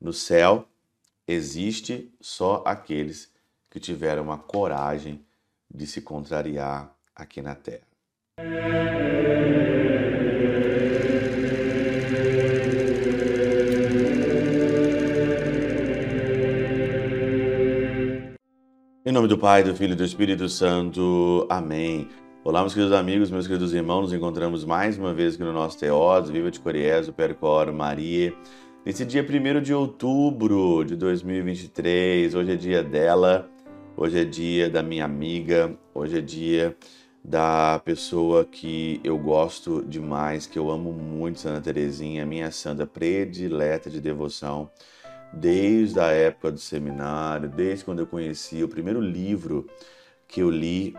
No céu existe só aqueles que tiveram a coragem de se contrariar aqui na terra. Em nome do Pai, do Filho e do Espírito Santo. Amém. Olá, meus queridos amigos, meus queridos irmãos, nos encontramos mais uma vez aqui no nosso Teós, Viva de Coriés, Percor, Maria. Nesse dia 1 de outubro de 2023, hoje é dia dela, hoje é dia da minha amiga, hoje é dia da pessoa que eu gosto demais, que eu amo muito, Santa Terezinha, minha santa predileta de devoção, desde a época do seminário, desde quando eu conheci o primeiro livro que eu li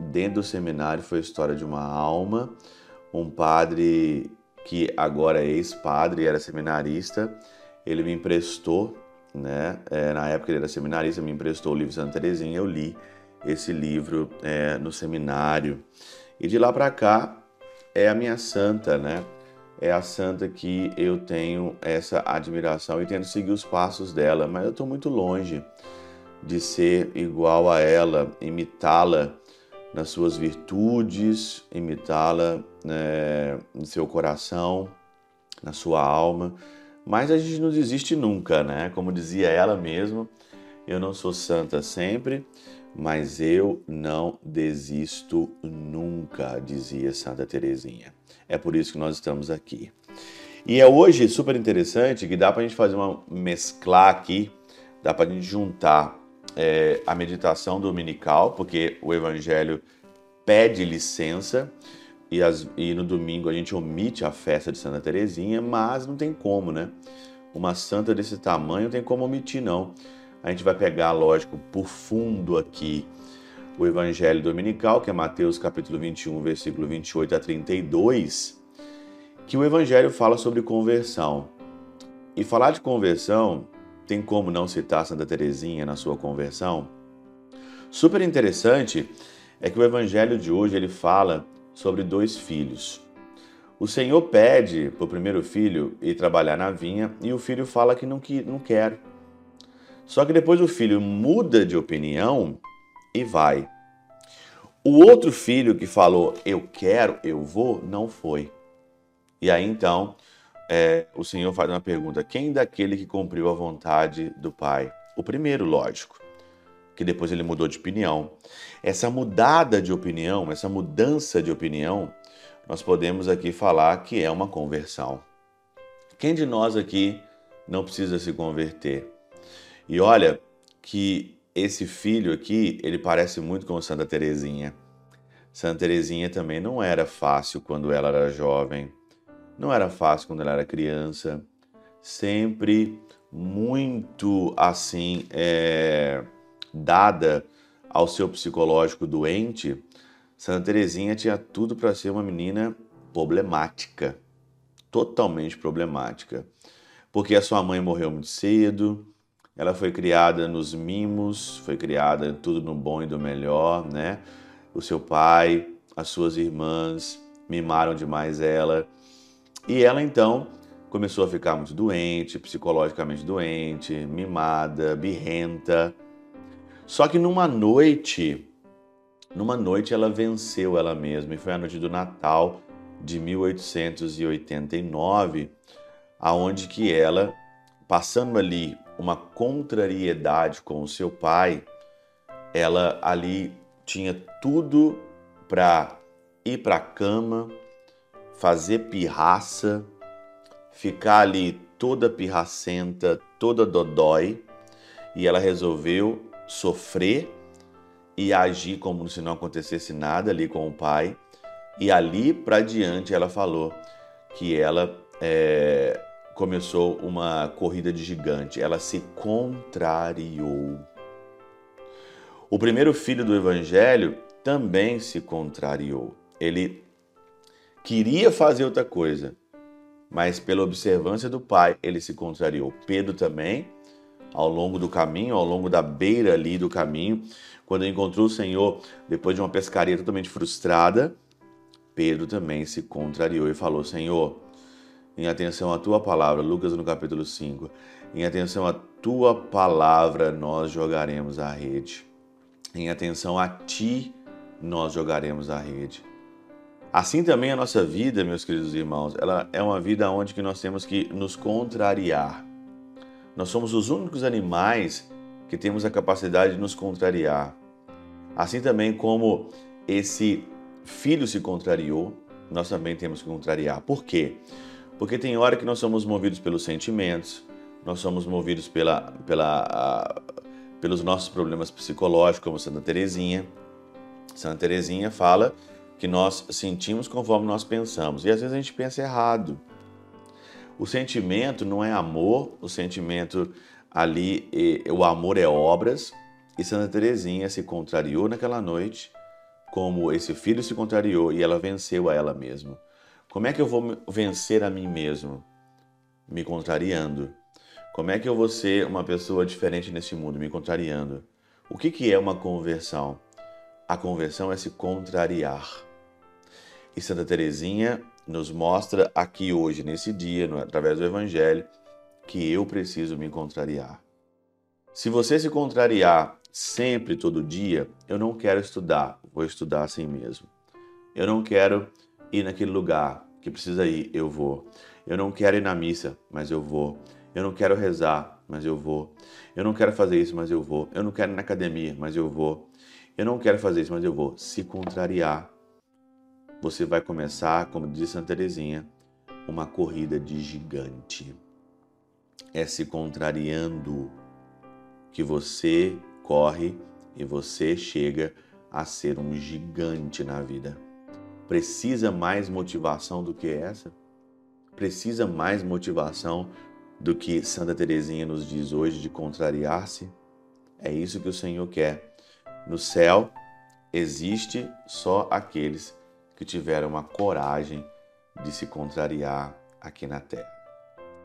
dentro do seminário foi a história de uma alma, um padre que agora é ex-padre, era seminarista, ele me emprestou, né? É, na época ele era seminarista, me emprestou o livro Santa Teresinha, eu li esse livro é, no seminário. E de lá para cá é a minha santa, né? É a santa que eu tenho essa admiração e tento seguir os passos dela, mas eu estou muito longe de ser igual a ela, imitá-la nas suas virtudes, imitá-la né, no seu coração, na sua alma. Mas a gente não desiste nunca, né? Como dizia ela mesma, eu não sou santa sempre, mas eu não desisto nunca, dizia Santa Teresinha. É por isso que nós estamos aqui. E é hoje super interessante que dá para a gente fazer uma mesclar aqui, dá para a gente juntar é, a meditação dominical, porque o Evangelho pede licença e, as, e, no domingo a gente omite a festa de Santa Teresinha, mas não tem como, né? Uma santa desse tamanho não tem como omitir, não. A gente vai pegar, lógico, por fundo aqui o Evangelho Dominical, que é Mateus capítulo 21, versículo 28 a 32, que o Evangelho fala sobre conversão. E falar de conversão tem como não citar Santa Teresinha na sua conversão? Super interessante é que o evangelho de hoje ele fala sobre dois filhos. O Senhor pede para o primeiro filho ir trabalhar na vinha e o filho fala que não, que não quer. Só que depois o filho muda de opinião e vai. O outro filho que falou eu quero, eu vou, não foi. E aí então é, o Senhor faz uma pergunta: quem daquele que cumpriu a vontade do Pai? O primeiro, lógico, que depois ele mudou de opinião. Essa mudada de opinião, essa mudança de opinião, nós podemos aqui falar que é uma conversão. Quem de nós aqui não precisa se converter? E olha que esse filho aqui, ele parece muito com Santa Teresinha. Santa Teresinha também não era fácil quando ela era jovem não era fácil quando ela era criança, sempre muito assim é, dada ao seu psicológico doente. Santa Teresinha tinha tudo para ser uma menina problemática, totalmente problemática, porque a sua mãe morreu muito cedo, ela foi criada nos mimos, foi criada tudo no bom e do melhor, né? O seu pai, as suas irmãs mimaram demais ela e ela então começou a ficar muito doente, psicologicamente doente, mimada, birrenta. Só que numa noite, numa noite ela venceu ela mesma e foi a noite do Natal de 1889, aonde que ela, passando ali uma contrariedade com o seu pai, ela ali tinha tudo para ir para a cama, fazer pirraça, ficar ali toda pirracenta, toda dodói, e ela resolveu sofrer e agir como se não acontecesse nada ali com o pai. E ali para diante ela falou que ela é, começou uma corrida de gigante, ela se contrariou. O primeiro filho do evangelho também se contrariou. Ele queria fazer outra coisa, mas pela observância do pai, ele se contrariou. Pedro também, ao longo do caminho, ao longo da beira ali do caminho, quando encontrou o Senhor, depois de uma pescaria totalmente frustrada, Pedro também se contrariou e falou: Senhor, em atenção à tua palavra, Lucas no capítulo 5, Em atenção à tua palavra, nós jogaremos a rede. Em atenção a ti, nós jogaremos a rede. Assim também a nossa vida, meus queridos irmãos, ela é uma vida onde que nós temos que nos contrariar. Nós somos os únicos animais que temos a capacidade de nos contrariar. Assim também como esse filho se contrariou, nós também temos que contrariar. Por quê? Porque tem hora que nós somos movidos pelos sentimentos, nós somos movidos pela, pela, pelos nossos problemas psicológicos, como Santa Teresinha. Santa Teresinha fala que nós sentimos conforme nós pensamos. E às vezes a gente pensa errado. O sentimento não é amor, o sentimento ali, o amor é obras. E Santa Teresinha se contrariou naquela noite, como esse filho se contrariou e ela venceu a ela mesma. Como é que eu vou vencer a mim mesmo? Me contrariando. Como é que eu vou ser uma pessoa diferente nesse mundo? Me contrariando. O que, que é uma conversão? A conversão é se contrariar. E Santa Teresinha nos mostra aqui hoje, nesse dia, através do Evangelho, que eu preciso me contrariar. Se você se contrariar sempre, todo dia, eu não quero estudar, vou estudar assim mesmo. Eu não quero ir naquele lugar que precisa ir, eu vou. Eu não quero ir na missa, mas eu vou. Eu não quero rezar, mas eu vou. Eu não quero fazer isso, mas eu vou. Eu não quero ir na academia, mas eu vou. Eu não quero fazer isso, mas eu vou. Se contrariar, você vai começar, como diz Santa Teresinha, uma corrida de gigante. É se contrariando que você corre e você chega a ser um gigante na vida. Precisa mais motivação do que essa? Precisa mais motivação do que Santa Teresinha nos diz hoje de contrariar-se? É isso que o Senhor quer. No céu existe só aqueles que tiveram a coragem de se contrariar aqui na terra.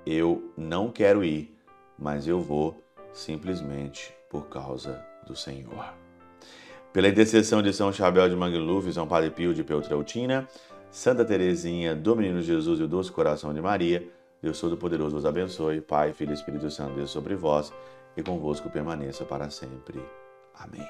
Eu não quero ir, mas eu vou simplesmente por causa do Senhor. Pela intercessão de São Chabel de Mangluf, São Padre Pio de Peltrautina, Santa Teresinha do Menino Jesus e o Doce Coração de Maria, Deus Todo-Poderoso vos abençoe, Pai, Filho e Espírito Santo, Deus sobre vós e convosco permaneça para sempre. Amém.